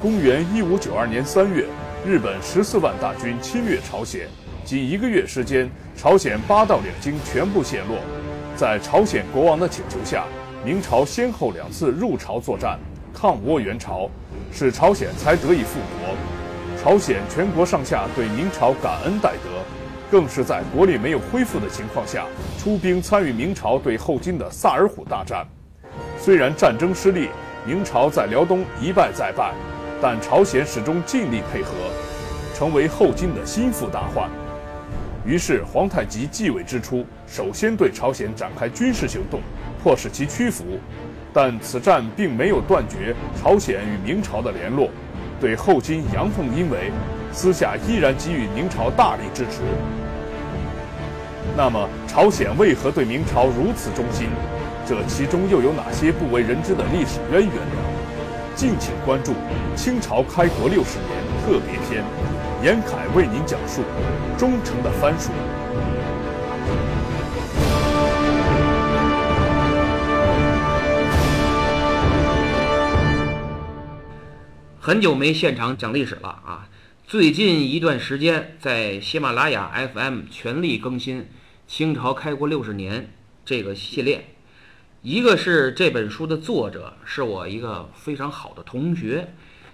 公元一五九二年三月，日本十四万大军侵略朝鲜，仅一个月时间，朝鲜八道两京全部陷落。在朝鲜国王的请求下，明朝先后两次入朝作战，抗倭援朝，使朝鲜才得以复国。朝鲜全国上下对明朝感恩戴德，更是在国力没有恢复的情况下，出兵参与明朝对后金的萨尔浒大战。虽然战争失利，明朝在辽东一败再败，但朝鲜始终尽力配合，成为后金的心腹大患。于是皇太极继位之初，首先对朝鲜展开军事行动，迫使其屈服。但此战并没有断绝朝鲜与明朝的联络，对后金阳奉阴违，私下依然给予明朝大力支持。那么，朝鲜为何对明朝如此忠心？这其中又有哪些不为人知的历史渊源呢？敬请关注《清朝开国六十年》特别篇，严凯为您讲述《忠诚的藩属》。很久没现场讲历史了啊！最近一段时间，在喜马拉雅 FM 全力更新《清朝开国六十年》这个系列。一个是这本书的作者是我一个非常好的同学，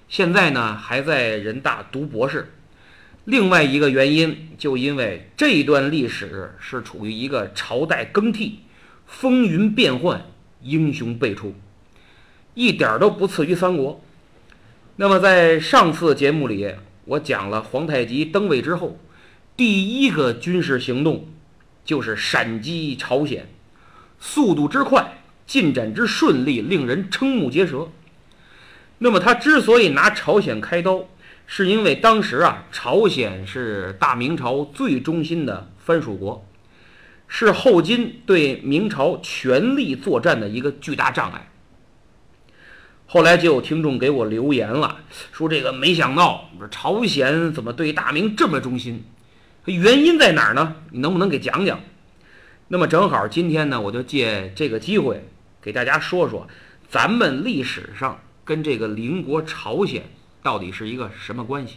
现在呢还在人大读博士。另外一个原因，就因为这段历史是处于一个朝代更替、风云变幻、英雄辈出，一点都不次于三国。那么在上次节目里，我讲了皇太极登位之后，第一个军事行动就是闪击朝鲜。速度之快，进展之顺利，令人瞠目结舌。那么他之所以拿朝鲜开刀，是因为当时啊，朝鲜是大明朝最忠心的藩属国，是后金对明朝全力作战的一个巨大障碍。后来就有听众给我留言了，说这个没想到，朝鲜怎么对大明这么忠心？原因在哪儿呢？你能不能给讲讲？那么正好今天呢，我就借这个机会给大家说说，咱们历史上跟这个邻国朝鲜到底是一个什么关系。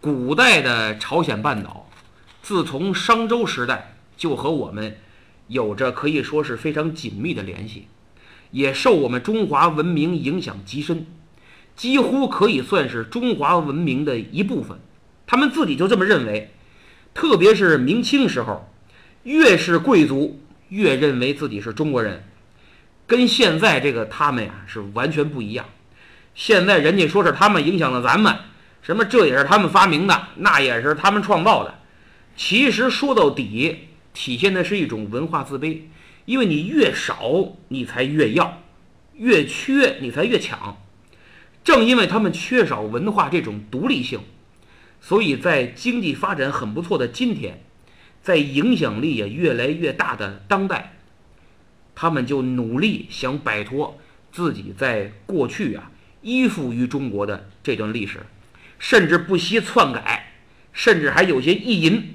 古代的朝鲜半岛，自从商周时代就和我们有着可以说是非常紧密的联系，也受我们中华文明影响极深，几乎可以算是中华文明的一部分。他们自己就这么认为，特别是明清时候。越是贵族，越认为自己是中国人，跟现在这个他们呀是完全不一样。现在人家说是他们影响了咱们，什么这也是他们发明的，那也是他们创造的。其实说到底，体现的是一种文化自卑，因为你越少，你才越要；越缺，你才越抢。正因为他们缺少文化这种独立性，所以在经济发展很不错的今天。在影响力也越来越大的当代，他们就努力想摆脱自己在过去啊依附于中国的这段历史，甚至不惜篡改，甚至还有些意淫。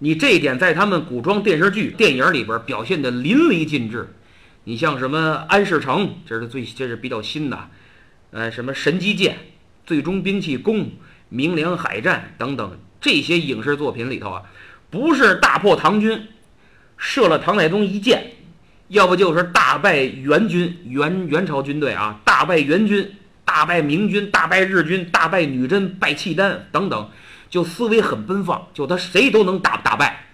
你这一点在他们古装电视剧、电影里边表现的淋漓尽致。你像什么安世成，这是最这是比较新的，呃，什么神机剑、最终兵器弓、明良海战等等这些影视作品里头啊。不是大破唐军，射了唐太宗一箭，要不就是大败元军，元元朝军队啊，大败元军，大败明军，大败日军，大败女真，败契丹等等，就思维很奔放，就他谁都能打打败，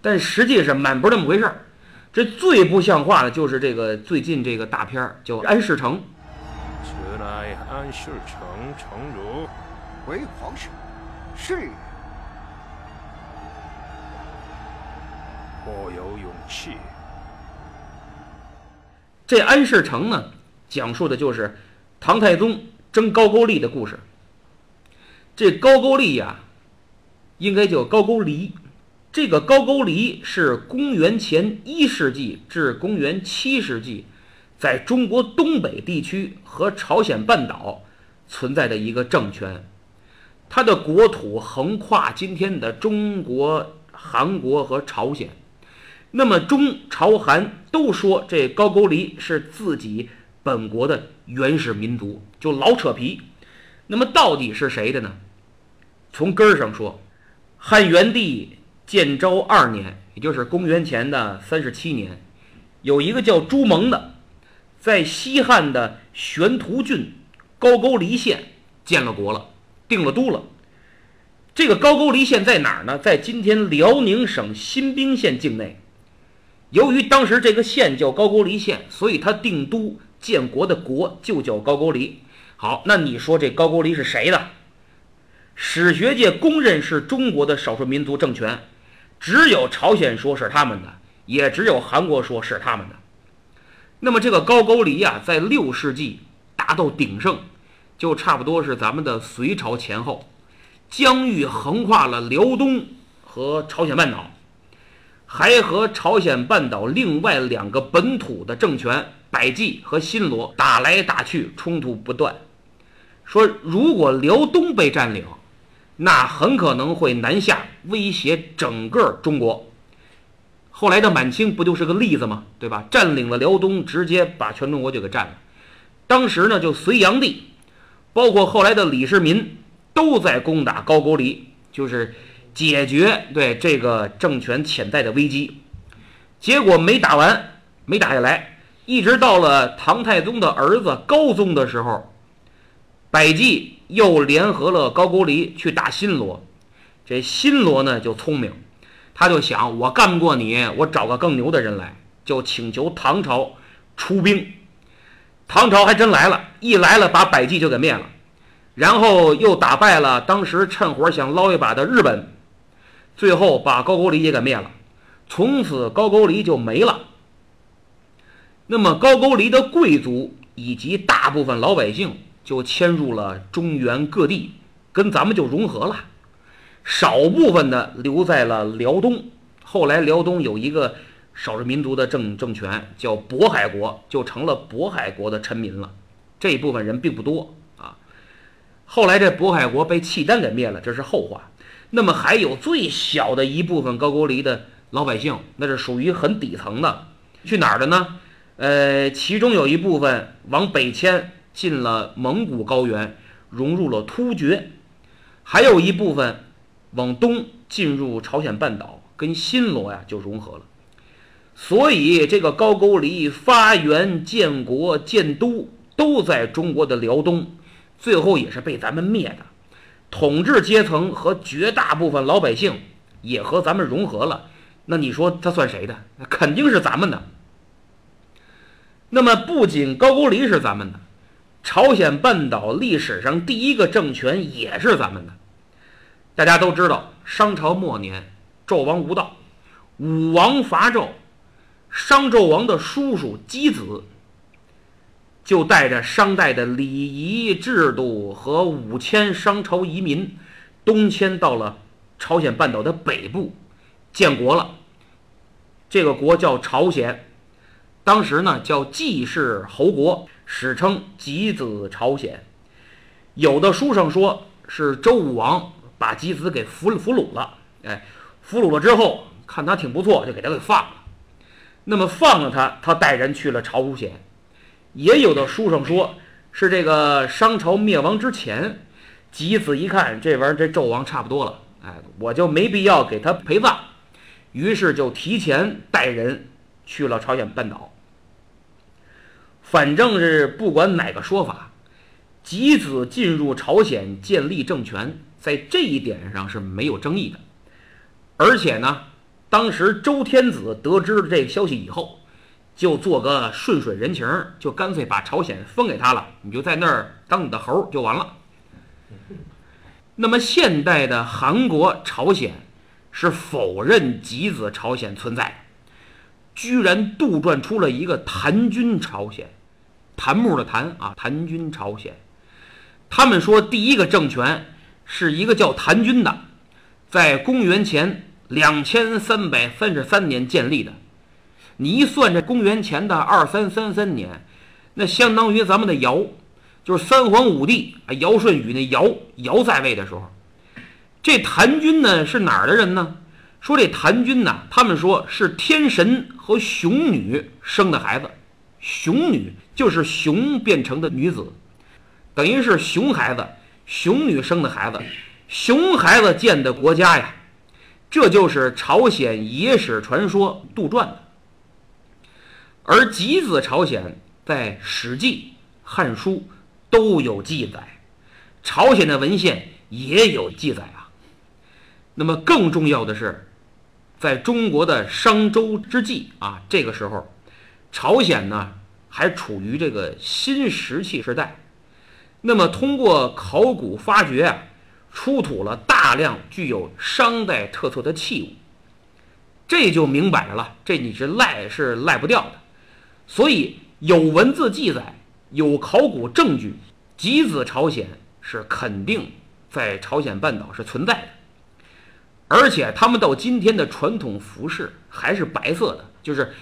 但实际上满不是那么回事儿。这最不像话的就是这个最近这个大片儿叫《安世成》。此乃安世成，成儒，回皇上，是。颇有勇气。这安世成呢，讲述的就是唐太宗征高句丽的故事。这高句丽呀，应该叫高句丽。这个高句丽是公元前一世纪至公元七世纪，在中国东北地区和朝鲜半岛存在的一个政权。它的国土横跨今天的中国、韩国和朝鲜。那么中朝韩都说这高句丽是自己本国的原始民族，就老扯皮。那么到底是谁的呢？从根儿上说，汉元帝建昭二年，也就是公元前的三十七年，有一个叫朱蒙的，在西汉的玄图郡高句丽县建了国了，定了都了。这个高句丽县在哪儿呢？在今天辽宁省新宾县境内。由于当时这个县叫高句丽县，所以他定都建国的国就叫高句丽。好，那你说这高句丽是谁的？史学界公认是中国的少数民族政权，只有朝鲜说是他们的，也只有韩国说是他们的。那么这个高句丽呀，在六世纪达到鼎盛，就差不多是咱们的隋朝前后，疆域横跨了辽东和朝鲜半岛。还和朝鲜半岛另外两个本土的政权百济和新罗打来打去，冲突不断。说如果辽东被占领，那很可能会南下威胁整个中国。后来的满清不就是个例子吗？对吧？占领了辽东，直接把全中国就给占了。当时呢，就隋炀帝，包括后来的李世民，都在攻打高句丽，就是。解决对这个政权潜在的危机，结果没打完，没打下来，一直到了唐太宗的儿子高宗的时候，百济又联合了高句丽去打新罗。这新罗呢就聪明，他就想我干不过你，我找个更牛的人来，就请求唐朝出兵。唐朝还真来了，一来了把百济就给灭了，然后又打败了当时趁火想捞一把的日本。最后把高句丽也给灭了，从此高句丽就没了。那么高句丽的贵族以及大部分老百姓就迁入了中原各地，跟咱们就融合了。少部分的留在了辽东。后来辽东有一个少数民族的政政权叫渤海国，就成了渤海国的臣民了。这一部分人并不多啊。后来这渤海国被契丹给灭了，这是后话。那么还有最小的一部分高句丽的老百姓，那是属于很底层的，去哪儿的呢？呃，其中有一部分往北迁，进了蒙古高原，融入了突厥；还有一部分往东进入朝鲜半岛，跟新罗呀就融合了。所以这个高句丽发源、建国、建都都在中国的辽东，最后也是被咱们灭的。统治阶层和绝大部分老百姓也和咱们融合了，那你说他算谁的？肯定是咱们的。那么不仅高句丽是咱们的，朝鲜半岛历史上第一个政权也是咱们的。大家都知道，商朝末年纣王无道，武王伐纣，商纣王的叔叔箕子。就带着商代的礼仪制度和五千商朝移民，东迁到了朝鲜半岛的北部，建国了。这个国叫朝鲜，当时呢叫季氏侯国，史称箕子朝鲜。有的书上说是周武王把箕子给俘俘虏了，哎，俘虏了之后看他挺不错，就给他给放了。那么放了他，他带人去了朝鲜。也有的书上说，是这个商朝灭亡之前，箕子一看这玩意儿，这纣王差不多了，哎，我就没必要给他陪葬，于是就提前带人去了朝鲜半岛。反正是不管哪个说法，箕子进入朝鲜建立政权，在这一点上是没有争议的。而且呢，当时周天子得知了这个消息以后。就做个顺水人情，就干脆把朝鲜分给他了，你就在那儿当你的猴就完了。那么现代的韩国、朝鲜是否认箕子朝鲜存在，居然杜撰出了一个檀君朝鲜，檀木的檀啊，檀君朝鲜。他们说第一个政权是一个叫檀君的，在公元前两千三百三十三年建立的。你一算，这公元前的二三三三年，那相当于咱们的尧，就是三皇五帝啊，尧舜禹那尧尧在位的时候，这谭军呢是哪儿的人呢？说这谭军呢，他们说是天神和熊女生的孩子，熊女就是熊变成的女子，等于是熊孩子、熊女生的孩子，熊孩子建的国家呀。这就是朝鲜野史传说杜撰的。而吉子朝鲜在《史记》《汉书》都有记载，朝鲜的文献也有记载啊。那么更重要的是，在中国的商周之际啊，这个时候，朝鲜呢还处于这个新石器时代。那么通过考古发掘啊，出土了大量具有商代特色的器物，这就明摆着了，这你是赖是赖不掉的。所以有文字记载，有考古证据，吉子朝鲜是肯定在朝鲜半岛是存在。的，而且他们到今天的传统服饰还是白色的，就是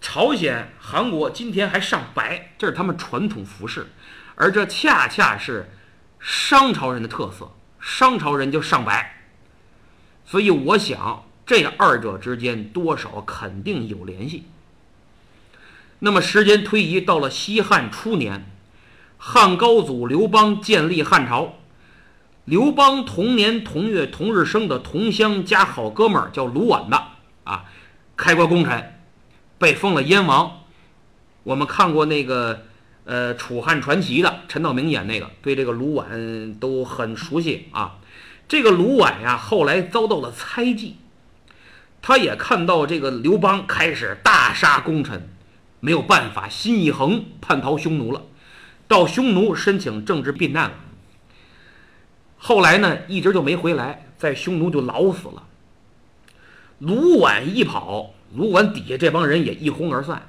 朝鲜、韩国今天还上白，这是他们传统服饰，而这恰恰是商朝人的特色，商朝人就上白，所以我想这二者之间多少肯定有联系。那么时间推移到了西汉初年，汉高祖刘邦建立汉朝。刘邦同年同月同日生的同乡加好哥们儿叫卢绾的啊，开国功臣，被封了燕王。我们看过那个呃《楚汉传奇》的陈道明演那个，对这个卢绾都很熟悉啊。这个卢绾呀，后来遭到了猜忌，他也看到这个刘邦开始大杀功臣。没有办法，心一横，叛逃匈奴了，到匈奴申请政治避难了。后来呢，一直就没回来，在匈奴就老死了。卢绾一跑，卢绾底下这帮人也一哄而散。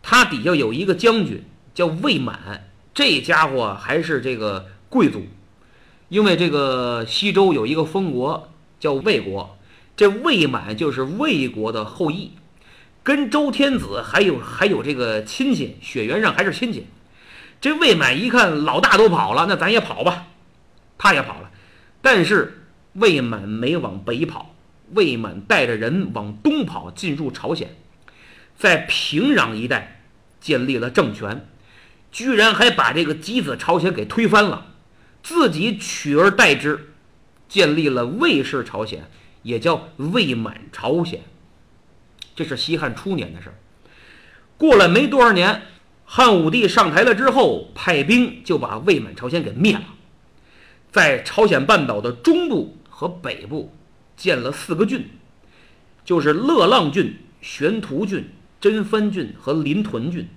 他底下有一个将军叫魏满，这家伙还是这个贵族，因为这个西周有一个封国叫魏国，这魏满就是魏国的后裔。跟周天子还有还有这个亲戚，血缘上还是亲戚。这魏满一看老大都跑了，那咱也跑吧，他也跑了。但是魏满没往北跑，魏满带着人往东跑，进入朝鲜，在平壤一带建立了政权，居然还把这个箕子朝鲜给推翻了，自己取而代之，建立了魏氏朝鲜，也叫魏满朝鲜。这是西汉初年的事儿。过了没多少年，汉武帝上台了之后，派兵就把魏满朝鲜给灭了，在朝鲜半岛的中部和北部建了四个郡，就是乐浪郡、玄图郡、真番郡和临屯郡。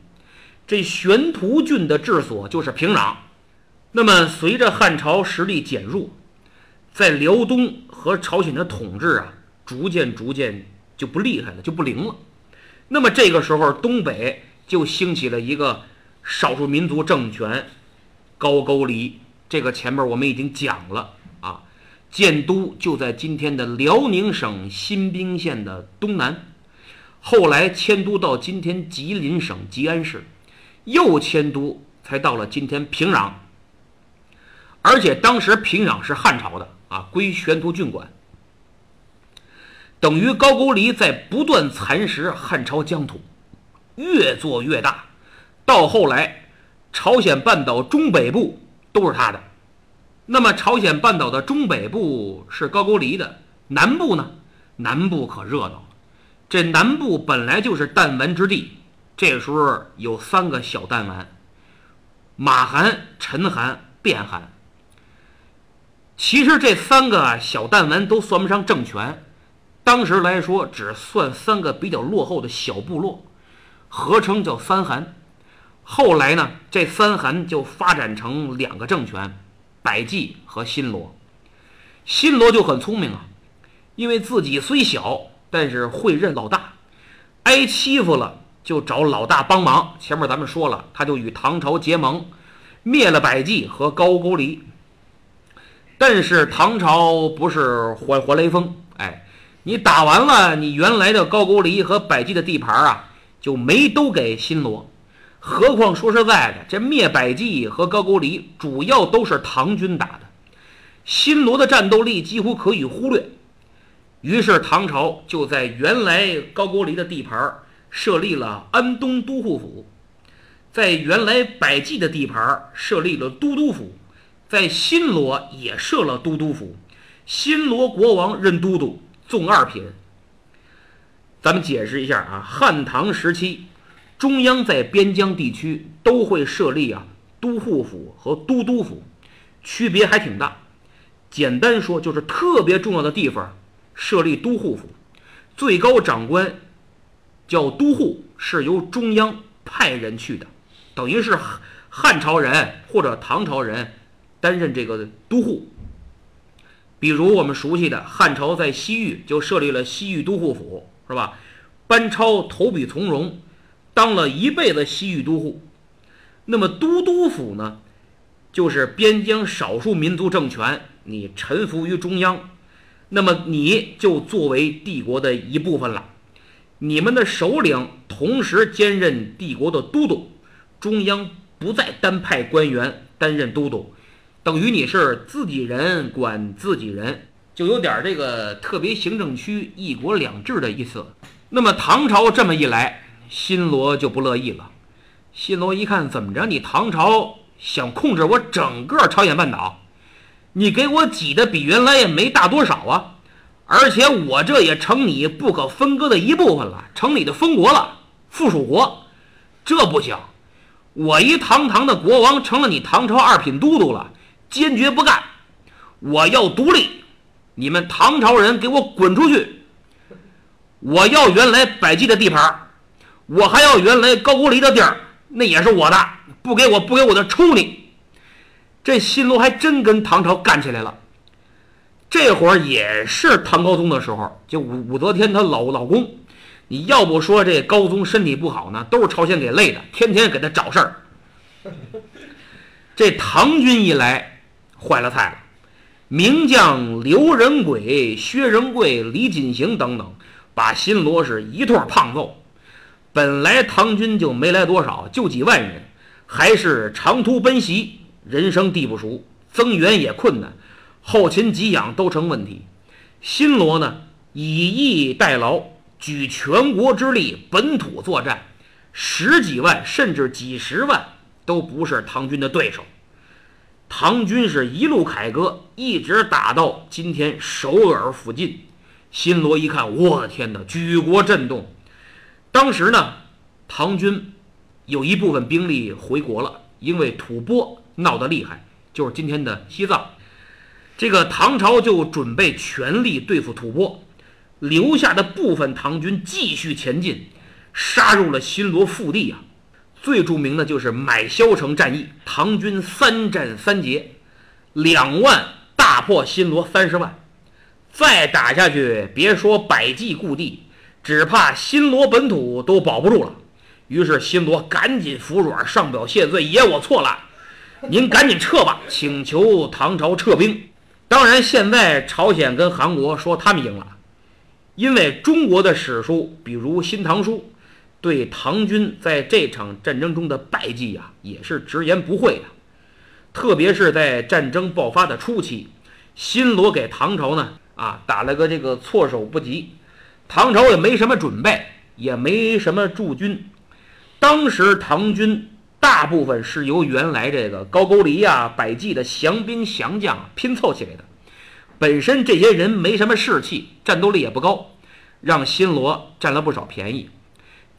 这玄图郡的治所就是平壤。那么，随着汉朝实力减弱，在辽东和朝鲜的统治啊，逐渐逐渐。就不厉害了，就不灵了。那么这个时候，东北就兴起了一个少数民族政权——高句丽。这个前面我们已经讲了啊，建都就在今天的辽宁省新宾县的东南，后来迁都到今天吉林省吉安市，又迁都才到了今天平壤。而且当时平壤是汉朝的啊，归玄图郡管。等于高句丽在不断蚕食汉朝疆土，越做越大，到后来，朝鲜半岛中北部都是他的。那么，朝鲜半岛的中北部是高句丽的，南部呢？南部可热闹了。这南部本来就是弹丸之地，这时候有三个小弹丸：马韩、陈韩、卞韩。其实这三个小弹丸都算不上政权。当时来说，只算三个比较落后的小部落，合称叫三韩。后来呢，这三韩就发展成两个政权，百济和新罗。新罗就很聪明啊，因为自己虽小，但是会认老大，挨欺负了就找老大帮忙。前面咱们说了，他就与唐朝结盟，灭了百济和高句丽。但是唐朝不是活活雷锋，哎。你打完了，你原来的高句丽和百济的地盘啊，就没都给新罗。何况说实在的，这灭百济和高句丽主要都是唐军打的，新罗的战斗力几乎可以忽略。于是唐朝就在原来高句丽的地盘设立了安东都护府，在原来百济的地盘设立了都督府，在新罗也设了都督府，新罗国王任都督，纵二品。咱们解释一下啊，汉唐时期，中央在边疆地区都会设立啊都护府和都督府，区别还挺大。简单说，就是特别重要的地方设立都护府，最高长官叫都护，是由中央派人去的，等于是汉汉朝人或者唐朝人担任这个都护。比如我们熟悉的汉朝在西域就设立了西域都护府，是吧？班超投笔从戎，当了一辈子西域都护。那么都督府呢，就是边疆少数民族政权，你臣服于中央，那么你就作为帝国的一部分了。你们的首领同时兼任帝国的都督，中央不再单派官员担任都督，等于你是自己人管自己人，就有点这个特别行政区一国两制的意思。那么唐朝这么一来，新罗就不乐意了。新罗一看，怎么着？你唐朝想控制我整个朝鲜半岛，你给我挤的比原来也没大多少啊！而且我这也成你不可分割的一部分了，成你的封国了，附属国，这不行！我一堂堂的国王成了你唐朝二品都督了，坚决不干！我要独立！你们唐朝人给我滚出去！我要原来百济的地盘，我还要原来高句丽的地儿，那也是我的，不给我不给我的抽你！这新罗还真跟唐朝干起来了。这会儿也是唐高宗的时候，就武武则天她老老公，你要不说这高宗身体不好呢，都是朝鲜给累的，天天给他找事儿。这唐军一来，坏了菜了，名将刘仁轨、薛仁贵、李锦行等等，把新罗是一通胖揍。本来唐军就没来多少，就几万人，还是长途奔袭，人生地不熟，增援也困难。后勤给养都成问题，新罗呢以逸待劳，举全国之力本土作战，十几万甚至几十万都不是唐军的对手。唐军是一路凯歌，一直打到今天首尔附近。新罗一看，我的天哪，举国震动。当时呢，唐军有一部分兵力回国了，因为吐蕃闹得厉害，就是今天的西藏。这个唐朝就准备全力对付吐蕃，留下的部分唐军继续前进，杀入了新罗腹地啊。最著名的就是买萧城战役，唐军三战三捷，两万大破新罗三十万。再打下去，别说百济故地，只怕新罗本土都保不住了。于是新罗赶紧服软，上表谢罪：“爷，我错了，您赶紧撤吧，请求唐朝撤兵。”当然，现在朝鲜跟韩国说他们赢了，因为中国的史书，比如《新唐书》，对唐军在这场战争中的败绩呀，也是直言不讳的。特别是在战争爆发的初期，新罗给唐朝呢啊打了个这个措手不及，唐朝也没什么准备，也没什么驻军。当时唐军。大部分是由原来这个高句丽呀、百济的降兵降将拼凑起来的，本身这些人没什么士气，战斗力也不高，让新罗占了不少便宜。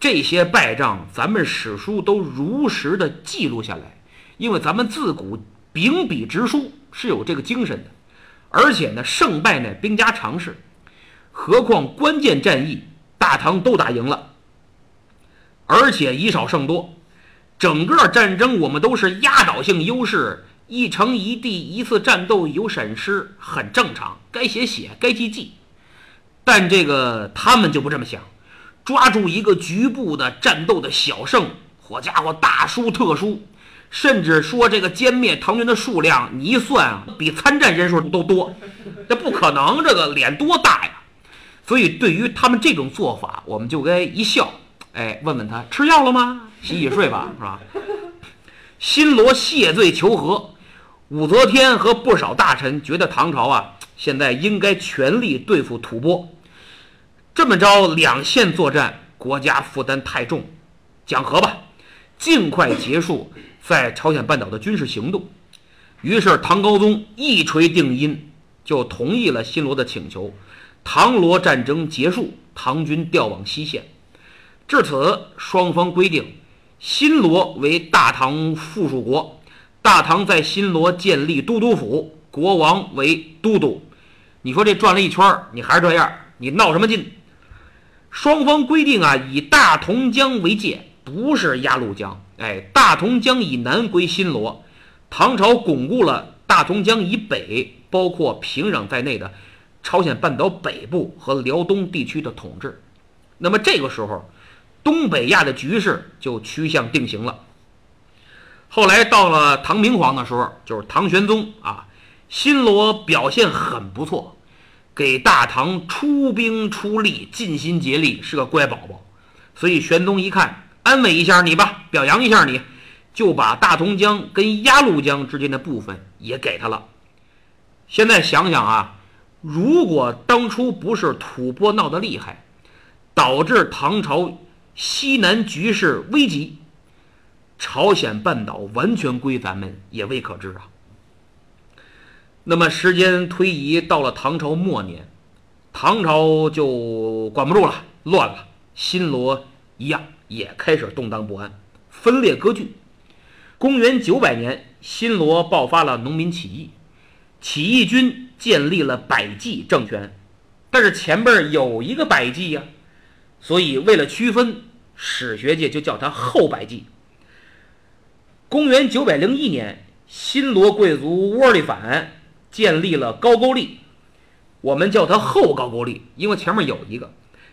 这些败仗，咱们史书都如实的记录下来，因为咱们自古秉笔直书是有这个精神的，而且呢，胜败呢兵家常事，何况关键战役大唐都打赢了，而且以少胜多。整个战争我们都是压倒性优势，一城一地，一次战斗有闪失很正常，该写写，该记记。但这个他们就不这么想，抓住一个局部的战斗的小胜，好家伙，大输特输，甚至说这个歼灭唐军的数量，你一算啊，比参战人数都多，这不可能，这个脸多大呀？所以对于他们这种做法，我们就该一笑，哎，问问他吃药了吗？洗洗睡吧，是吧？新罗谢罪求和，武则天和不少大臣觉得唐朝啊，现在应该全力对付吐蕃。这么着两线作战，国家负担太重，讲和吧。尽快结束在朝鲜半岛的军事行动。于是唐高宗一锤定音，就同意了新罗的请求。唐罗战争结束，唐军调往西线。至此，双方规定，新罗为大唐附属国，大唐在新罗建立都督府，国王为都督。你说这转了一圈，你还是这样，你闹什么劲？双方规定啊，以大同江为界，不是鸭绿江。哎，大同江以南归新罗。唐朝巩固了大同江以北，包括平壤在内的朝鲜半岛北部和辽东地区的统治。那么这个时候，东北亚的局势就趋向定型了。后来到了唐明皇的时候，就是唐玄宗啊，新罗表现很不错，给大唐出兵出力，尽心竭力，是个乖宝宝。所以玄宗一看，安慰一下你吧，表扬一下你。就把大同江跟鸭绿江之间的部分也给他了。现在想想啊，如果当初不是吐蕃闹得厉害，导致唐朝西南局势危急，朝鲜半岛完全归咱们也未可知啊。那么时间推移到了唐朝末年，唐朝就管不住了，乱了，新罗一样也开始动荡不安，分裂割据。公元九百年，新罗爆发了农民起义，起义军建立了百济政权，但是前边有一个百济呀，所以为了区分，史学界就叫它后百济。公元九百零一年，新罗贵族窝利反建立了高句丽，我们叫它后高句丽，因为前面有一个。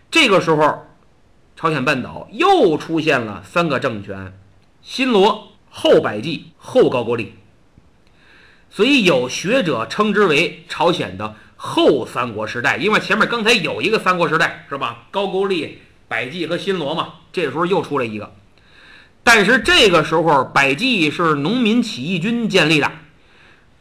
这个时候，朝鲜半岛又出现了三个政权，新罗。后百济，后高句丽，所以有学者称之为朝鲜的后三国时代，因为前面刚才有一个三国时代，是吧？高句丽、百济和新罗嘛，这时候又出来一个。但是这个时候，百济是农民起义军建立的，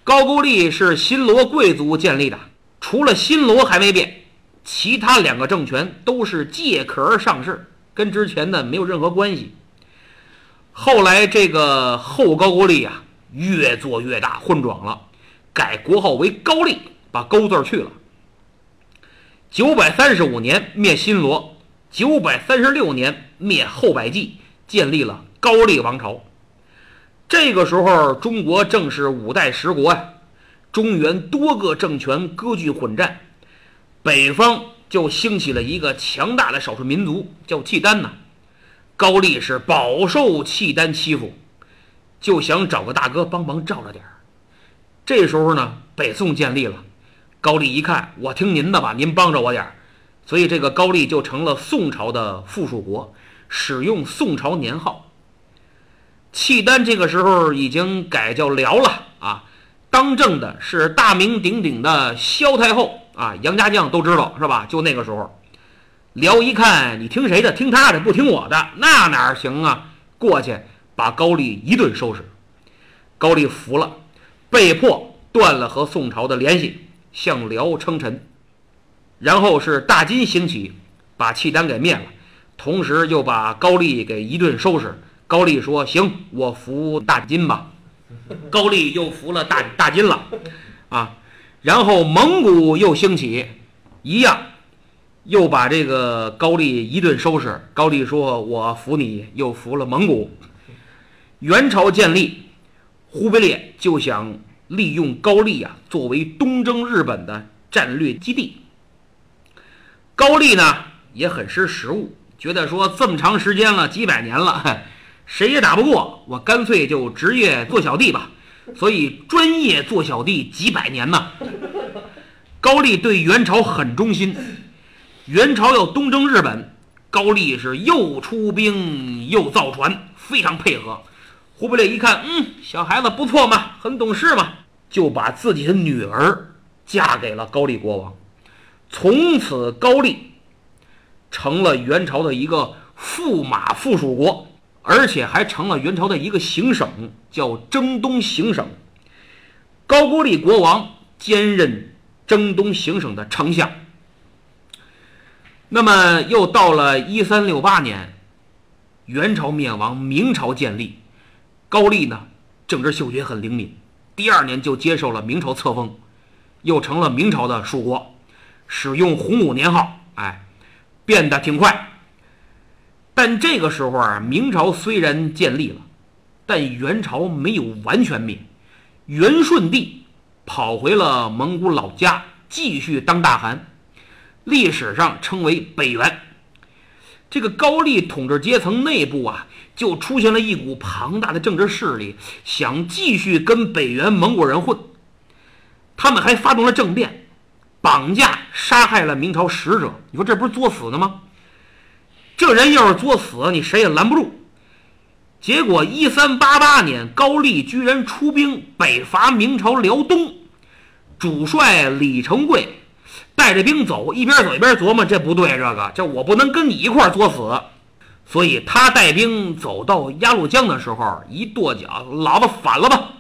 高句丽是新罗贵族建立的。除了新罗还没变，其他两个政权都是借壳上市，跟之前的没有任何关系。后来这个后高句丽啊，越做越大，混壮了，改国号为高丽，把勾字去了。九百三十五年灭新罗，九百三十六年灭后百济，建立了高丽王朝。这个时候，中国正是五代十国呀，中原多个政权割据混战，北方就兴起了一个强大的少数民族，叫契丹呐。高丽是饱受契丹欺负，就想找个大哥帮忙照着点儿。这时候呢，北宋建立了，高丽一看，我听您的吧，您帮着我点儿，所以这个高丽就成了宋朝的附属国，使用宋朝年号。契丹这个时候已经改叫辽了啊，当政的是大名鼎鼎的萧太后啊，杨家将都知道是吧？就那个时候。辽一看，你听谁的？听他的，不听我的，那哪行啊？过去把高丽一顿收拾，高丽服了，被迫断了和宋朝的联系，向辽称臣。然后是大金兴起，把契丹给灭了，同时又把高丽给一顿收拾。高丽说：“行，我服大金吧。”高丽又服了大大金了，啊，然后蒙古又兴起，一样。又把这个高丽一顿收拾。高丽说：“我服你。”又服了蒙古。元朝建立，忽必烈就想利用高丽啊作为东征日本的战略基地。高丽呢也很识时务，觉得说这么长时间了，几百年了，谁也打不过，我干脆就职业做小弟吧。所以专业做小弟几百年呢。高丽对元朝很忠心。元朝要东征日本，高丽是又出兵又造船，非常配合。忽必烈一看，嗯，小孩子不错嘛，很懂事嘛，就把自己的女儿嫁给了高丽国王。从此，高丽成了元朝的一个驸马附属国，而且还成了元朝的一个行省，叫征东行省。高句丽国王兼任征东行省的丞相。那么又到了一三六八年，元朝灭亡，明朝建立。高丽呢，政治嗅觉很灵敏，第二年就接受了明朝册封，又成了明朝的属国，使用洪武年号，哎，变得挺快。但这个时候啊，明朝虽然建立了，但元朝没有完全灭。元顺帝跑回了蒙古老家，继续当大汗，历史上称为北元。这个高丽统治阶层内部啊，就出现了一股庞大的政治势力，想继续跟北元蒙古人混。他们还发动了政变，绑架、杀害了明朝使者。你说这不是作死呢吗？这人要是作死，你谁也拦不住。结果，一三八八年，高丽居然出兵北伐明朝辽东，主帅李成桂带着兵走，一边走一边琢磨：这不对，这个这我不能跟你一块作死。所以他带兵走到鸭绿江的时候，一跺脚，老子反了吧！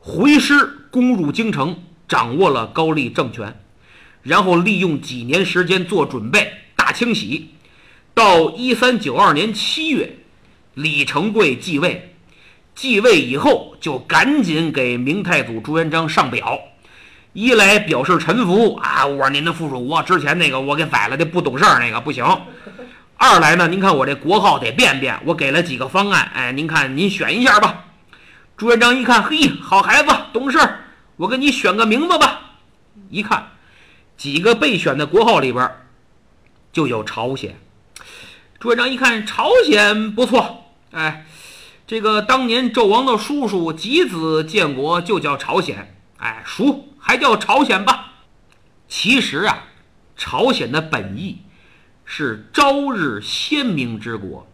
回师攻入京城，掌握了高丽政权，然后利用几年时间做准备，大清洗。到一三九二年七月。李成桂继位，继位以后就赶紧给明太祖朱元璋上表，一来表示臣服啊，我是您的附属国，之前那个我给宰了的不懂事儿那个不行；二来呢，您看我这国号得变变，我给了几个方案，哎，您看您选一下吧。朱元璋一看，嘿，好孩子，懂事，我给你选个名字吧。一看，几个备选的国号里边就有朝鲜。朱元璋一看，朝鲜不错。哎，这个当年纣王的叔叔吉子建国就叫朝鲜，哎，熟还叫朝鲜吧？其实啊，朝鲜的本意是朝日鲜明之国，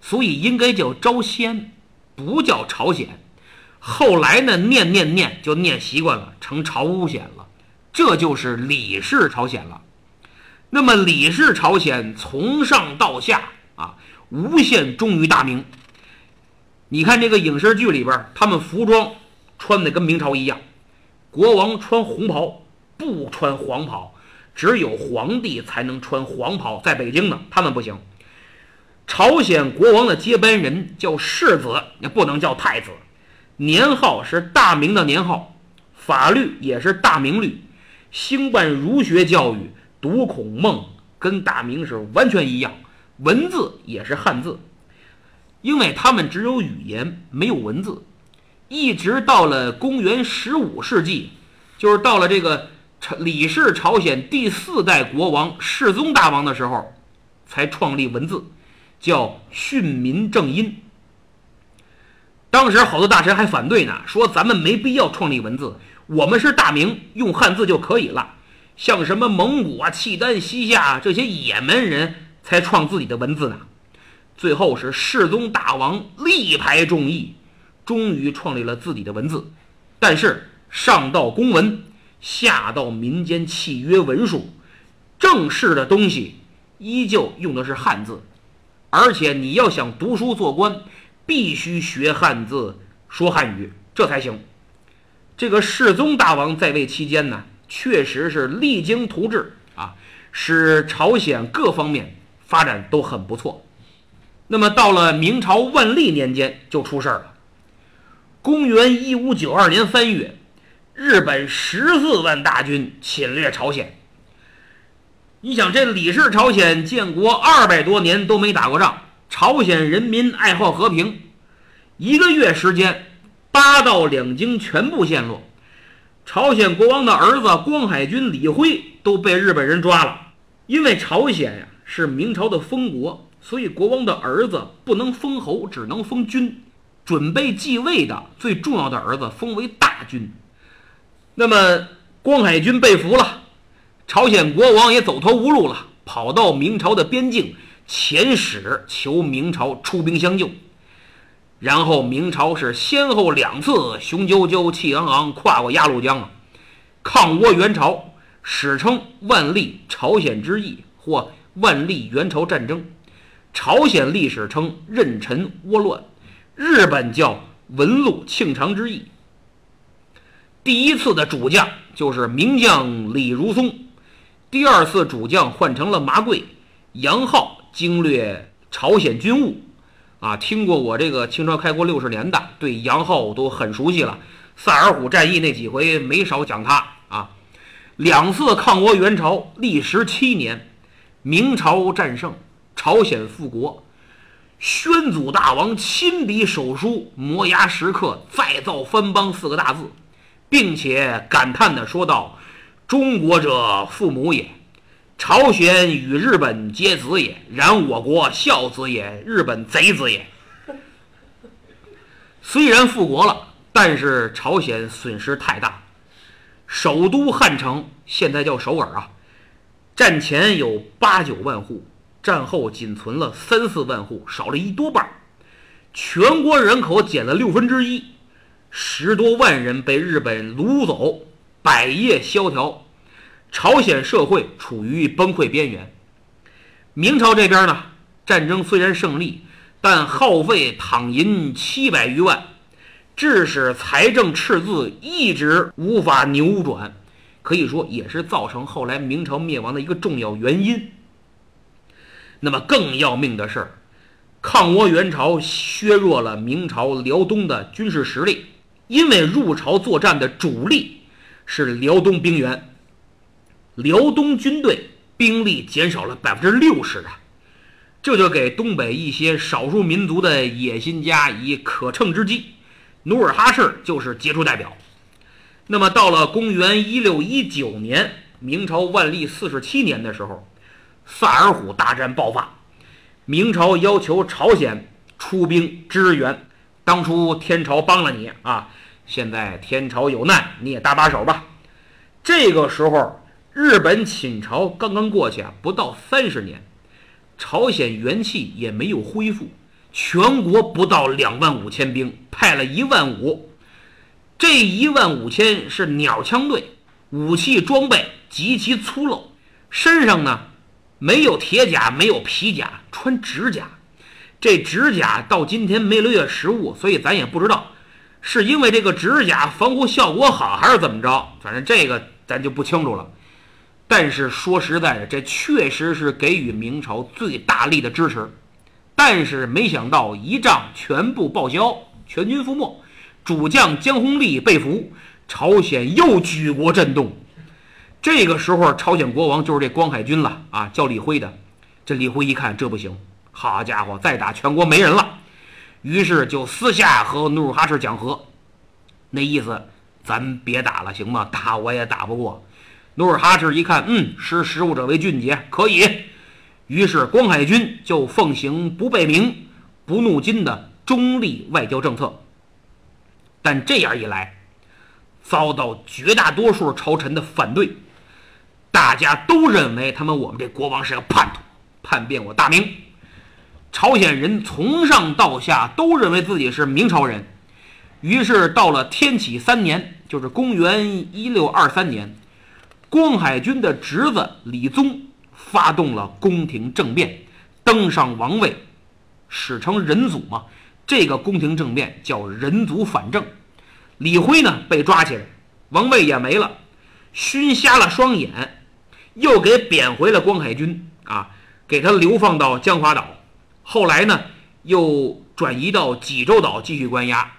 所以应该叫朝鲜，不叫朝鲜。后来呢，念念念就念习惯了，成朝鲜了，这就是李氏朝鲜了。那么李氏朝鲜从上到下啊。无限忠于大明。你看这个影视剧里边，他们服装穿的跟明朝一样，国王穿红袍，不穿黄袍，只有皇帝才能穿黄袍。在北京呢，他们不行。朝鲜国王的接班人叫世子，也不能叫太子，年号是大明的年号，法律也是大明律，兴办儒学教育，读孔孟，跟大明是完全一样。文字也是汉字，因为他们只有语言没有文字，一直到了公元十五世纪，就是到了这个李氏朝鲜第四代国王世宗大王的时候，才创立文字，叫训民正音。当时好多大臣还反对呢，说咱们没必要创立文字，我们是大明，用汉字就可以了。像什么蒙古啊、契丹、西夏这些野蛮人。才创自己的文字呢，最后是世宗大王力排众议，终于创立了自己的文字。但是上到公文，下到民间契约文书，正式的东西依旧用的是汉字。而且你要想读书做官，必须学汉字，说汉语，这才行。这个世宗大王在位期间呢，确实是励精图治啊，使朝鲜各方面。发展都很不错，那么到了明朝万历年间就出事儿了。公元一五九二年三月，日本十四万大军侵略朝鲜。你想，这李氏朝鲜建国二百多年都没打过仗，朝鲜人民爱好和平，一个月时间，八道两京全部陷落，朝鲜国王的儿子光海军李辉都被日本人抓了，因为朝鲜呀。是明朝的封国，所以国王的儿子不能封侯，只能封君。准备继位的最重要的儿子封为大君。那么光海军被俘了，朝鲜国王也走投无路了，跑到明朝的边境遣使求明朝出兵相救。然后明朝是先后两次雄赳赳气昂昂跨过鸭绿江啊，抗倭援朝，史称万历朝鲜之役或。万历元朝战争，朝鲜历史称壬辰倭乱，日本叫文禄庆长之役。第一次的主将就是名将李如松，第二次主将换成了麻贵、杨浩，经略朝鲜军务，啊，听过我这个清朝开国六十年的，对杨浩都很熟悉了。萨尔浒战役那几回没少讲他啊。两次抗倭援朝，历时七年，明朝战胜，朝鲜复国。宣祖大王亲笔手书“摩崖石刻再造藩邦”四个大字，并且感叹地说道：“中国者父母也。”朝鲜与日本皆子也，然我国孝子也，日本贼子也。虽然复国了，但是朝鲜损失太大。首都汉城现在叫首尔啊，战前有八九万户，战后仅存了三四万户，少了一多半。全国人口减了六分之一，十多万人被日本掳走，百业萧条。朝鲜社会处于崩溃边缘。明朝这边呢，战争虽然胜利，但耗费躺银七百余万，致使财政赤字一直无法扭转，可以说也是造成后来明朝灭亡的一个重要原因。那么更要命的是，抗倭援朝削弱了明朝辽东的军事实力，因为入朝作战的主力是辽东兵员。辽东军队兵力减少了百分之六十啊，这就给东北一些少数民族的野心家以可乘之机。努尔哈赤就是杰出代表。那么到了公元一六一九年，明朝万历四十七年的时候，萨尔浒大战爆发，明朝要求朝鲜出兵支援。当初天朝帮了你啊，现在天朝有难，你也搭把手吧。这个时候。日本侵朝刚刚过去啊，不到三十年，朝鲜元气也没有恢复，全国不到两万五千兵，派了一万五，这一万五千是鸟枪队，武器装备极其粗陋，身上呢没有铁甲，没有皮甲，穿指甲，这指甲到今天没留下实物，所以咱也不知道是因为这个指甲防护效果好还是怎么着，反正这个咱就不清楚了。但是说实在的，这确实是给予明朝最大力的支持。但是没想到一仗全部报销，全军覆没，主将江弘立被俘，朝鲜又举国震动。这个时候，朝鲜国王就是这光海军了啊，叫李辉的。这李辉一看这不行，好家伙，再打全国没人了，于是就私下和努尔哈赤讲和，那意思咱别打了，行吗？打我也打不过。努尔哈赤一看，嗯，识时务者为俊杰，可以。于是光海军就奉行不背明、不怒金的中立外交政策。但这样一来，遭到绝大多数朝臣的反对，大家都认为他们我们这国王是个叛徒，叛变我大明。朝鲜人从上到下都认为自己是明朝人。于是到了天启三年，就是公元一六二三年。光海军的侄子李宗发动了宫廷政变，登上王位，史称仁祖嘛。这个宫廷政变叫仁祖反正。李辉呢被抓起来，王位也没了，熏瞎了双眼，又给贬回了光海军啊，给他流放到江华岛。后来呢，又转移到济州岛继续关押，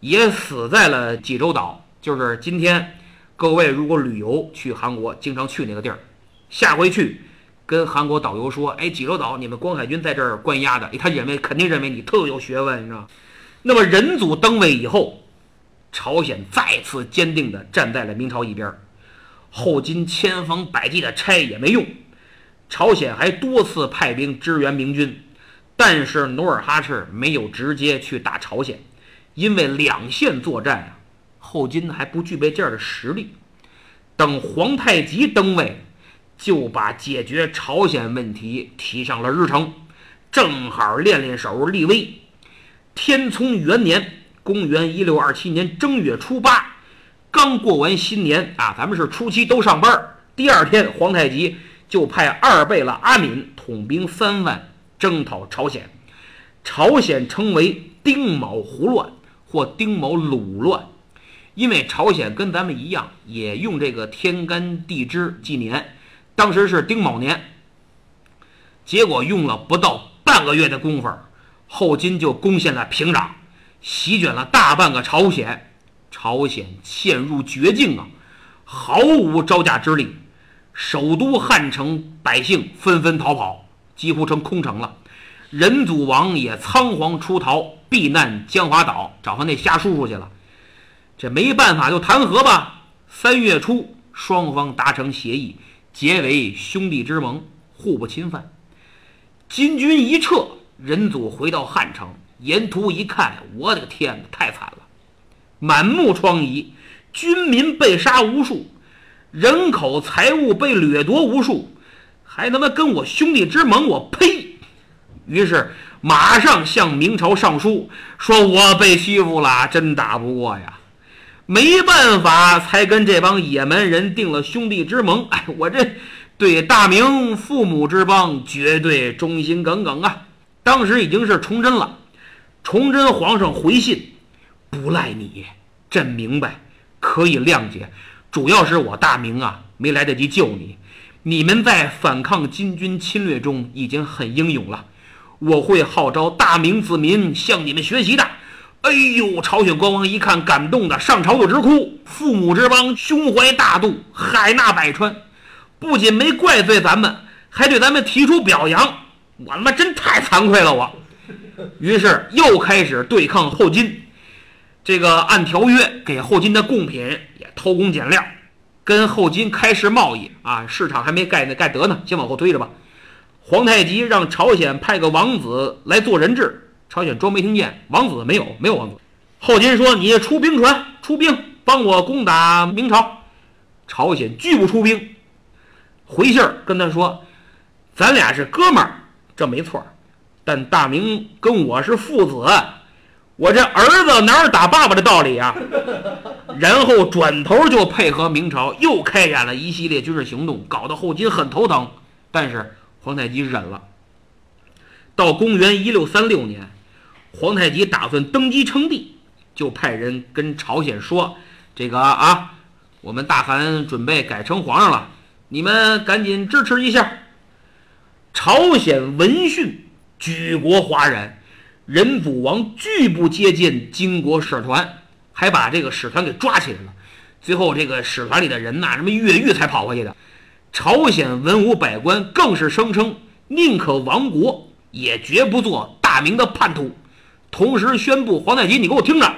也死在了济州岛，就是今天。各位如果旅游去韩国，经常去那个地儿，下回去跟韩国导游说：“哎，济州岛你们光海军在这儿关押的。”他认为肯定认为你特有学问，你知道那么仁祖登位以后，朝鲜再次坚定地站在了明朝一边，后金千方百计的拆也没用，朝鲜还多次派兵支援明军，但是努尔哈赤没有直接去打朝鲜，因为两线作战啊。后金还不具备这样的实力，等皇太极登位，就把解决朝鲜问题提上了日程，正好练练手立威。天聪元年，公元一六二七年正月初八，刚过完新年啊，咱们是初七都上班。第二天，皇太极就派二贝勒阿敏统兵三万征讨朝鲜，朝鲜称为丁卯胡乱或丁卯鲁乱。因为朝鲜跟咱们一样，也用这个天干地支纪年，当时是丁卯年。结果用了不到半个月的功夫，后金就攻陷了平壤，席卷了大半个朝鲜，朝鲜陷入绝境啊，毫无招架之力。首都汉城百姓纷纷逃跑，几乎成空城了。仁祖王也仓皇出逃，避难江华岛，找他那瞎叔叔去了。这没办法，就谈和吧。三月初，双方达成协议，结为兄弟之盟，互不侵犯。金军一撤，仁祖回到汉城，沿途一看，我的个天哪，太惨了，满目疮痍，军民被杀无数，人口财物被掠夺无数，还他妈跟我兄弟之盟，我呸！于是马上向明朝上书，说我被欺负了，真打不过呀。没办法，才跟这帮野蛮人定了兄弟之盟。哎，我这对大明父母之邦绝对忠心耿耿啊！当时已经是崇祯了，崇祯皇上回信，不赖你，朕明白，可以谅解。主要是我大明啊，没来得及救你。你们在反抗金军侵略中已经很英勇了，我会号召大明子民向你们学习的。哎呦！朝鲜国王一看，感动的上朝就直哭。父母之邦，胸怀大度，海纳百川，不仅没怪罪咱们，还对咱们提出表扬。我他妈真太惭愧了，我。于是又开始对抗后金。这个按条约给后金的贡品也偷工减料，跟后金开始贸易啊，市场还没盖呢，盖得呢，先往后推着吧。皇太极让朝鲜派个王子来做人质。朝鲜装没听见，王子没有，没有王子。后金说：“你出兵船，出兵帮我攻打明朝。”朝鲜拒不出兵，回信儿跟他说：“咱俩是哥们儿，这没错。但大明跟我是父子，我这儿子哪有打爸爸的道理啊？”然后转头就配合明朝，又开展了一系列军事行动，搞得后金很头疼。但是皇太极忍了。到公元一六三六年。皇太极打算登基称帝，就派人跟朝鲜说：“这个啊，我们大汗准备改称皇上了，你们赶紧支持一下。”朝鲜闻讯，举国哗然，仁祖王拒不接见金国使团，还把这个使团给抓起来了。最后，这个使团里的人呐，什么越狱才跑回去的。朝鲜文武百官更是声称，宁可亡国，也绝不做大明的叛徒。同时宣布，皇太极，你给我听着，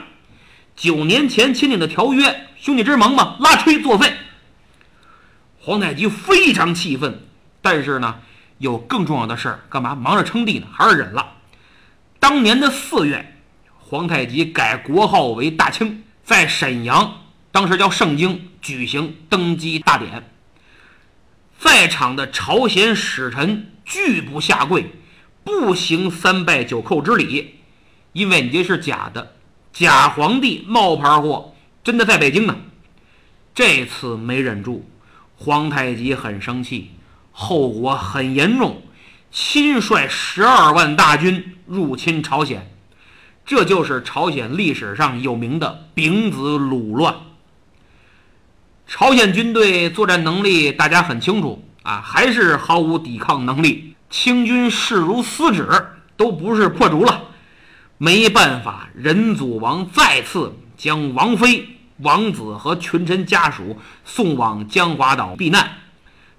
九年前签订的条约，兄弟之盟嘛，拉吹作废。皇太极非常气愤，但是呢，有更重要的事儿，干嘛忙着称帝呢？还是忍了。当年的四月，皇太极改国号为大清，在沈阳，当时叫盛京，举行登基大典。在场的朝鲜使臣拒不下跪，不行三拜九叩之礼。因为你这是假的，假皇帝冒牌货，真的在北京呢。这次没忍住，皇太极很生气，后果很严重，亲率十二万大军入侵朝鲜，这就是朝鲜历史上有名的丙子鲁乱。朝鲜军队作战能力大家很清楚啊，还是毫无抵抗能力，清军势如撕纸，都不是破竹了。没办法，仁祖王再次将王妃、王子和群臣家属送往江华岛避难，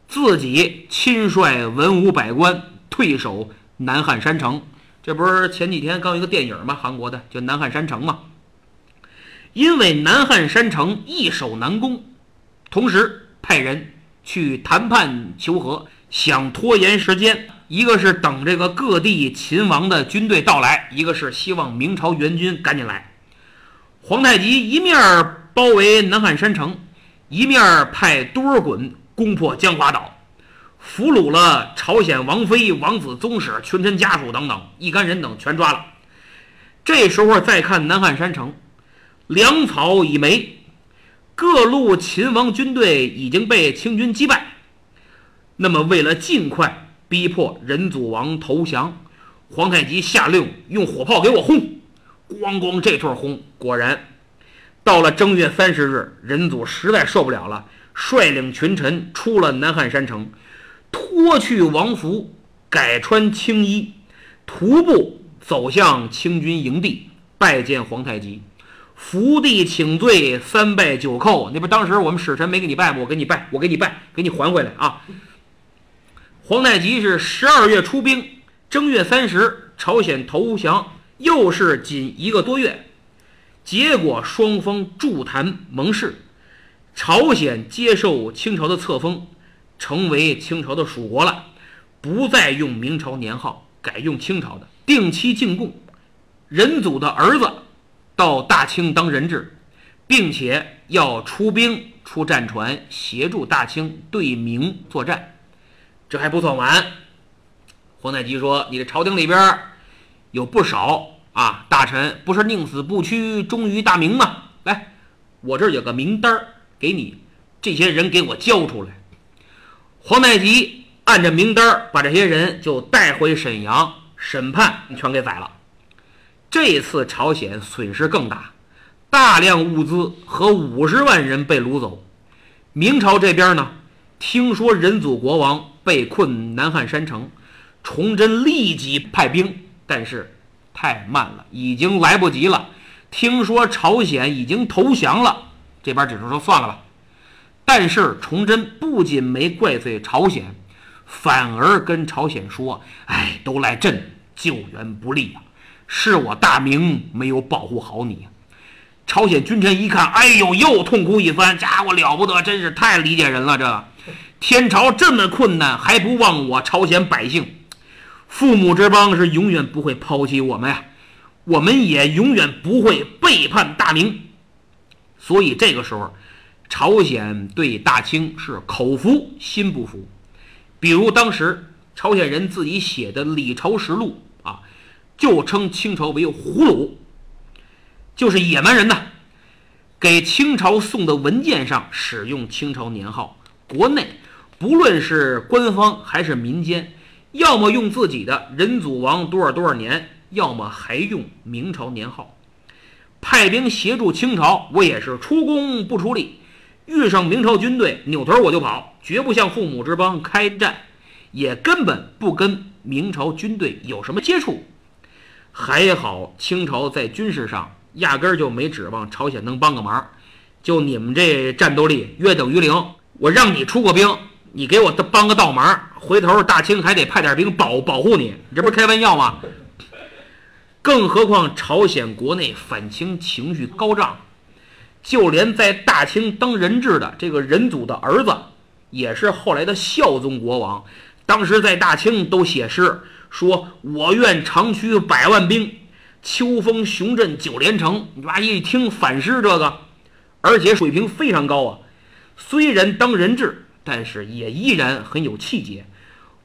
自己亲率文武百官退守南汉山城。这不是前几天刚一个电影吗？韩国的叫《南汉山城》吗？因为南汉山城易守难攻，同时派人去谈判求和，想拖延时间。一个是等这个各地秦王的军队到来，一个是希望明朝援军赶紧来。皇太极一面包围南汉山城，一面派多尔衮攻破江华岛，俘虏了朝鲜王妃、王子宗室、群臣家属等等一干人等全抓了。这时候再看南汉山城，粮草已没，各路秦王军队已经被清军击败。那么为了尽快。逼迫仁祖王投降，皇太极下令用火炮给我轰，咣咣这通轰，果然，到了正月三十日，仁祖实在受不了了，率领群臣出了南汉山城，脱去王服，改穿青衣，徒步走向清军营地，拜见皇太极，伏地请罪，三拜九叩。那不当时我们使臣没给你拜吗？我给你拜，我给你拜，给你还回来啊！皇太极是十二月出兵，正月三十，朝鲜投降，又是仅一个多月，结果双方筑坛盟誓，朝鲜接受清朝的册封，成为清朝的属国了，不再用明朝年号，改用清朝的，定期进贡，仁祖的儿子到大清当人质，并且要出兵出战船协助大清对明作战。这还不算完，皇太极说：“你的朝廷里边有不少啊大臣，不是宁死不屈，忠于大明吗？来，我这儿有个名单儿给你，这些人给我交出来。”皇太极按着名单儿把这些人就带回沈阳审判，全给宰了。这次朝鲜损失更大，大量物资和五十万人被掳走。明朝这边呢，听说仁祖国王。被困南汉山城，崇祯立即派兵，但是太慢了，已经来不及了。听说朝鲜已经投降了，这边只能说算了吧。但是崇祯不仅没怪罪朝鲜，反而跟朝鲜说：“哎，都赖朕救援不力呀，是我大明没有保护好你。”朝鲜君臣一看，哎呦，又痛哭一番，家伙了不得，真是太理解人了，这。天朝这么困难，还不忘我朝鲜百姓？父母之邦是永远不会抛弃我们呀，我们也永远不会背叛大明。所以这个时候，朝鲜对大清是口服心不服。比如当时朝鲜人自己写的《李朝实录》啊，就称清朝为胡虏，就是野蛮人呐。给清朝送的文件上使用清朝年号，国内。不论是官方还是民间，要么用自己的仁祖王多少多少年，要么还用明朝年号。派兵协助清朝，我也是出工不出力。遇上明朝军队，扭头我就跑，绝不向父母之邦开战，也根本不跟明朝军队有什么接触。还好清朝在军事上压根儿就没指望朝鲜能帮个忙，就你们这战斗力约等于零，我让你出过兵。你给我帮个倒忙，回头大清还得派点兵保保护你，你这不是开玩笑吗？更何况朝鲜国内反清情绪高涨，就连在大清当人质的这个仁祖的儿子，也是后来的孝宗国王，当时在大清都写诗说：“我愿长驱百万兵，秋风雄镇九连城。”你妈一听反诗这个，而且水平非常高啊，虽然当人质。但是也依然很有气节，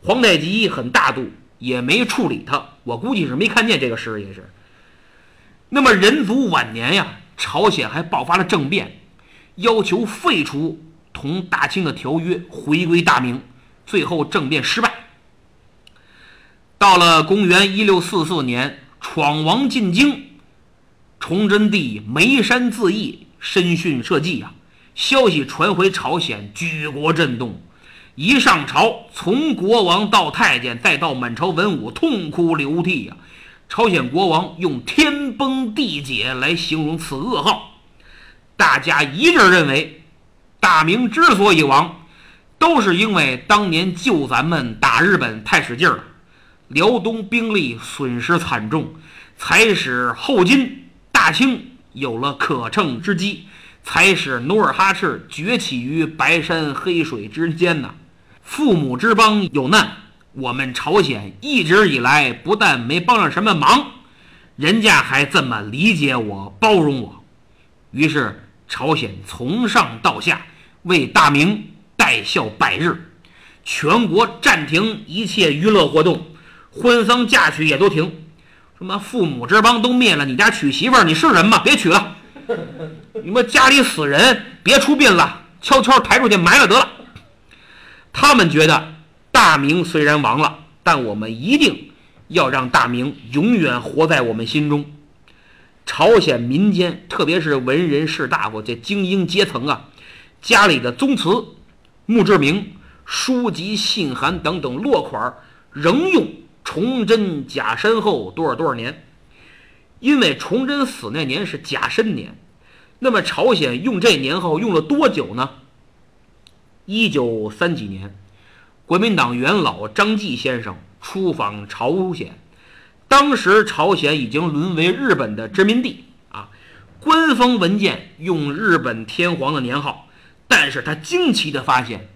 皇太极很大度，也没处理他。我估计是没看见这个事，也是。那么仁祖晚年呀，朝鲜还爆发了政变，要求废除同大清的条约，回归大明。最后政变失败。到了公元一六四四年，闯王进京，崇祯帝眉山自缢，身殉社稷呀。消息传回朝鲜，举国震动。一上朝，从国王到太监，再到满朝文武，痛哭流涕呀！朝鲜国王用“天崩地解”来形容此噩耗。大家一致认为，大明之所以亡，都是因为当年救咱们打日本太使劲了，辽东兵力损失惨重，才使后金大清有了可乘之机。才使努尔哈赤崛起于白山黑水之间呢。父母之邦有难，我们朝鲜一直以来不但没帮上什么忙，人家还这么理解我、包容我。于是朝鲜从上到下为大明代孝百日，全国暂停一切娱乐活动，婚丧嫁娶也都停。什么父母之邦都灭了，你家娶媳妇儿，你是人吗？别娶了。你们家里死人，别出殡了，悄悄抬出去埋了得了。他们觉得大明虽然亡了，但我们一定要让大明永远活在我们心中。朝鲜民间，特别是文人士大夫这精英阶层啊，家里的宗祠、墓志铭、书籍、信函等等落款，仍用崇祯甲申后多少多少年。因为崇祯死那年是甲申年，那么朝鲜用这年号用了多久呢？一九三几年，国民党元老张继先生出访朝鲜，当时朝鲜已经沦为日本的殖民地。啊，官方文件用日本天皇的年号，但是他惊奇的发现，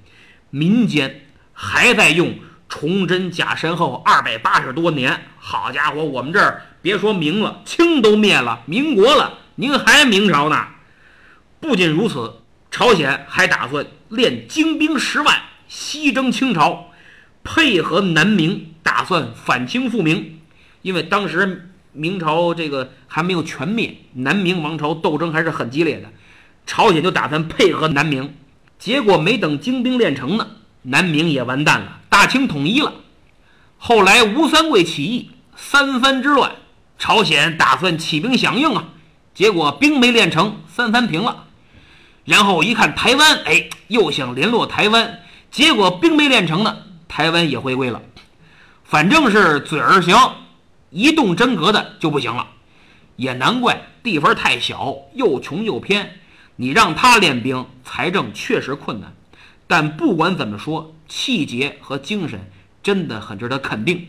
民间还在用崇祯甲申后二百八十多年。好家伙，我们这儿别说明了，清都灭了，民国了，您还明朝呢？不仅如此，朝鲜还打算练精兵十万，西征清朝，配合南明，打算反清复明。因为当时明朝这个还没有全灭，南明王朝斗争还是很激烈的，朝鲜就打算配合南明。结果没等精兵练成呢，南明也完蛋了，大清统一了。后来吴三桂起义。三藩之乱，朝鲜打算起兵响应啊，结果兵没练成，三藩平了。然后一看台湾，哎，又想联络台湾，结果兵没练成呢，台湾也回归了。反正是嘴儿行，一动真格的就不行了。也难怪地方太小，又穷又偏，你让他练兵，财政确实困难。但不管怎么说，气节和精神真的很值得肯定。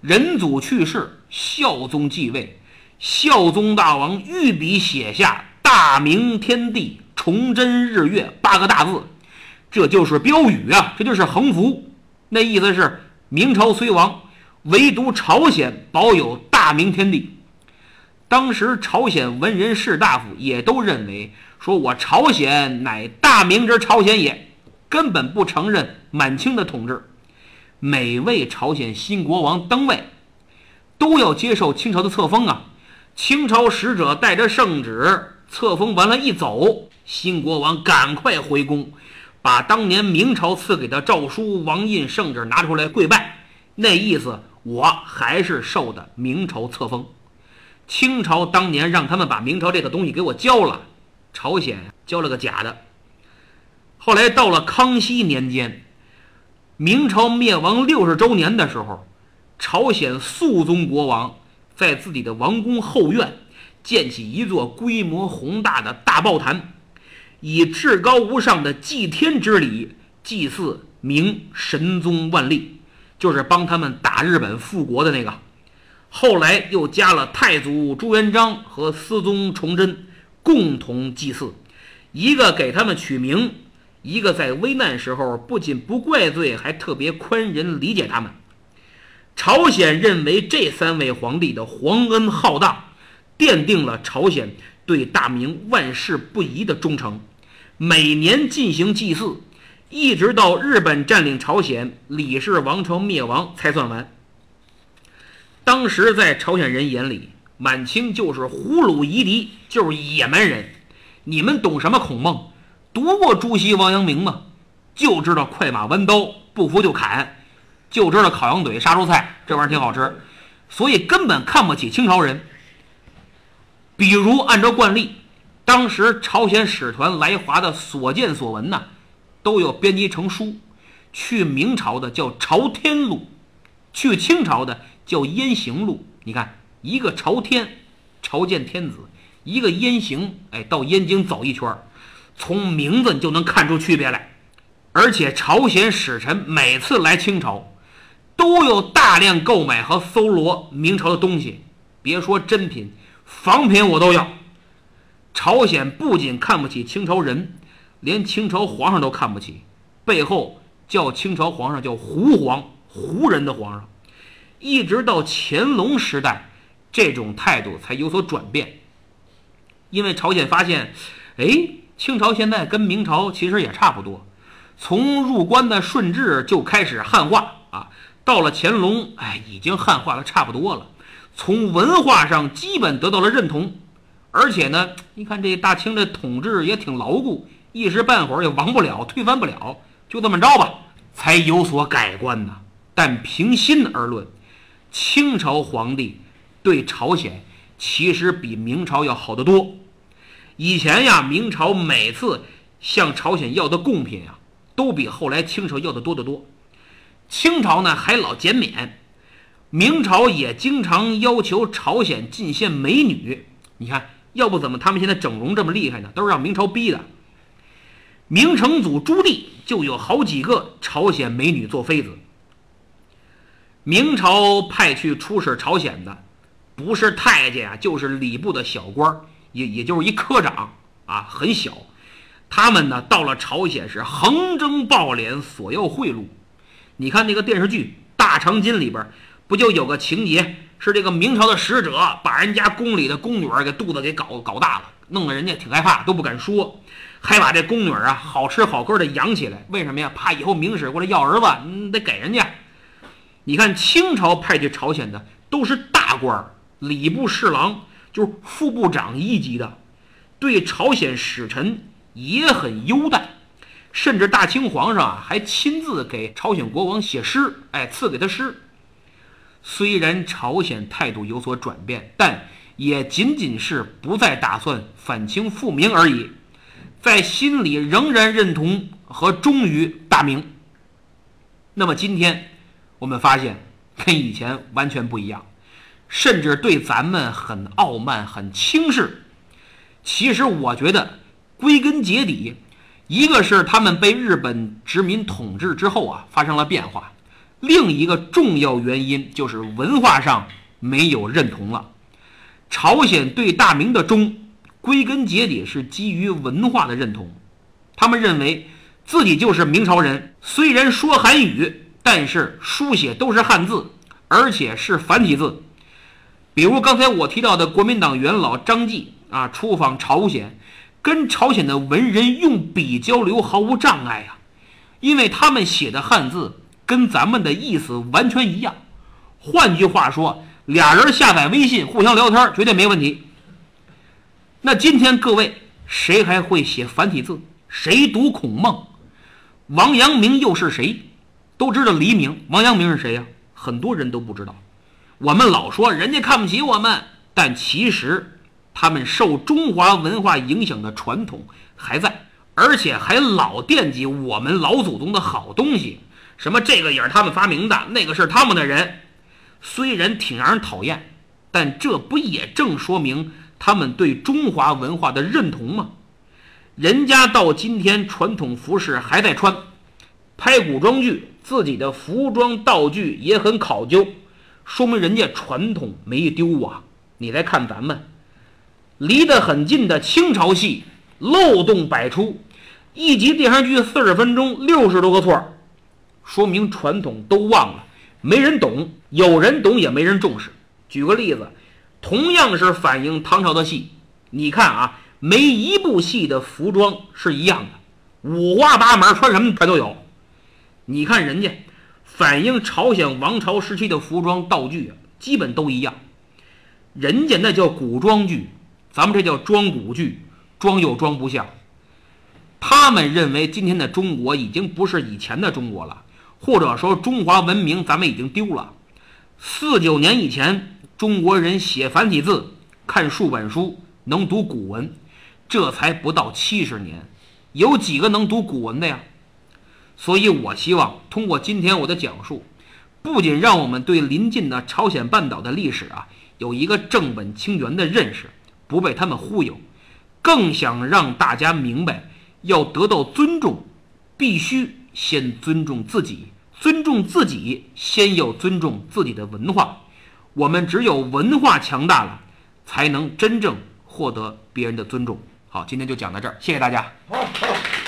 仁祖去世，孝宗继位，孝宗大王御笔写下“大明天地，崇祯日月”八个大字，这就是标语啊，这就是横幅。那意思是明朝虽亡，唯独朝鲜保有大明天地。当时朝鲜文人士大夫也都认为，说我朝鲜乃大明之朝鲜也，根本不承认满清的统治。每位朝鲜新国王登位，都要接受清朝的册封啊。清朝使者带着圣旨册封完了，一走，新国王赶快回宫，把当年明朝赐给的诏书、王印、圣旨拿出来跪拜，那意思我还是受的明朝册封。清朝当年让他们把明朝这个东西给我交了，朝鲜交了个假的。后来到了康熙年间。明朝灭亡六十周年的时候，朝鲜肃宗国王在自己的王宫后院建起一座规模宏大的大报坛，以至高无上的祭天之礼祭祀明神宗万历，就是帮他们打日本复国的那个。后来又加了太祖朱元璋和思宗崇祯共同祭祀，一个给他们取名。一个在危难时候不仅不怪罪，还特别宽仁理解他们。朝鲜认为这三位皇帝的皇恩浩荡，奠定了朝鲜对大明万世不移的忠诚。每年进行祭祀，一直到日本占领朝鲜、李氏王朝灭亡才算完。当时在朝鲜人眼里，满清就是胡虏夷狄，就是野蛮人。你们懂什么孔孟？读过朱熹、王阳明吗？就知道快马弯刀，不服就砍，就知道烤羊腿、杀猪菜，这玩意儿挺好吃，所以根本看不起清朝人。比如按照惯例，当时朝鲜使团来华的所见所闻呢，都有编辑成书。去明朝的叫《朝天录》，去清朝的叫《燕行录》。你看，一个朝天，朝见天子；一个燕行，哎，到燕京走一圈儿。从名字就能看出区别来，而且朝鲜使臣每次来清朝，都有大量购买和搜罗明朝的东西。别说真品，仿品我都要。朝鲜不仅看不起清朝人，连清朝皇上都看不起，背后叫清朝皇上叫胡皇，胡人的皇上。一直到乾隆时代，这种态度才有所转变。因为朝鲜发现，哎。清朝现在跟明朝其实也差不多，从入关的顺治就开始汉化啊，到了乾隆，哎，已经汉化的差不多了，从文化上基本得到了认同，而且呢，你看这大清的统治也挺牢固，一时半会儿也亡不了，推翻不了，就这么着吧，才有所改观呢。但平心而论，清朝皇帝对朝鲜其实比明朝要好得多。以前呀，明朝每次向朝鲜要的贡品啊，都比后来清朝要的多得多。清朝呢还老减免，明朝也经常要求朝鲜进献美女。你看，要不怎么他们现在整容这么厉害呢？都是让明朝逼的。明成祖朱棣就有好几个朝鲜美女做妃子。明朝派去出使朝鲜的，不是太监啊，就是礼部的小官儿，也也就是一科长啊，很小。他们呢，到了朝鲜是横征暴敛，索要贿赂。你看那个电视剧《大长今》里边，不就有个情节，是这个明朝的使者把人家宫里的宫女儿给肚子给搞搞大了，弄得人家挺害怕，都不敢说，还把这宫女儿啊好吃好喝的养起来。为什么呀？怕以后明使过来要儿子，你，得给人家。你看清朝派去朝鲜的都是大官儿，礼部侍郎就是副部长一级的，对朝鲜使臣也很优待，甚至大清皇上啊还亲自给朝鲜国王写诗，哎，赐给他诗。虽然朝鲜态度有所转变，但也仅仅是不再打算反清复明而已，在心里仍然认同和忠于大明。那么今天。我们发现跟以前完全不一样，甚至对咱们很傲慢、很轻视。其实我觉得，归根结底，一个是他们被日本殖民统治之后啊发生了变化，另一个重要原因就是文化上没有认同了。朝鲜对大明的忠，归根结底是基于文化的认同，他们认为自己就是明朝人，虽然说韩语。但是书写都是汉字，而且是繁体字。比如刚才我提到的国民党元老张继啊，出访朝鲜，跟朝鲜的文人用笔交流毫无障碍啊，因为他们写的汉字跟咱们的意思完全一样。换句话说，俩人下载微信互相聊天绝对没问题。那今天各位谁还会写繁体字？谁读孔孟？王阳明又是谁？都知道黎明，王阳明是谁呀？很多人都不知道。我们老说人家看不起我们，但其实他们受中华文化影响的传统还在，而且还老惦记我们老祖宗的好东西。什么这个也是他们发明的，那个是他们的人。虽然挺让人讨厌，但这不也正说明他们对中华文化的认同吗？人家到今天传统服饰还在穿，拍古装剧。自己的服装道具也很考究，说明人家传统没丢啊！你再看咱们，离得很近的清朝戏漏洞百出，一集电视剧四十分钟六十多个错，说明传统都忘了，没人懂，有人懂也没人重视。举个例子，同样是反映唐朝的戏，你看啊，没一部戏的服装是一样的，五花八门，穿什么全都有。你看人家反映朝鲜王朝时期的服装道具啊，基本都一样。人家那叫古装剧，咱们这叫装古剧，装又装不像。他们认为今天的中国已经不是以前的中国了，或者说中华文明咱们已经丢了。四九年以前，中国人写繁体字、看数本书、能读古文，这才不到七十年，有几个能读古文的呀？所以，我希望通过今天我的讲述，不仅让我们对临近的朝鲜半岛的历史啊有一个正本清源的认识，不被他们忽悠，更想让大家明白，要得到尊重，必须先尊重自己，尊重自己，先要尊重自己的文化。我们只有文化强大了，才能真正获得别人的尊重。好，今天就讲到这儿，谢谢大家。好，好。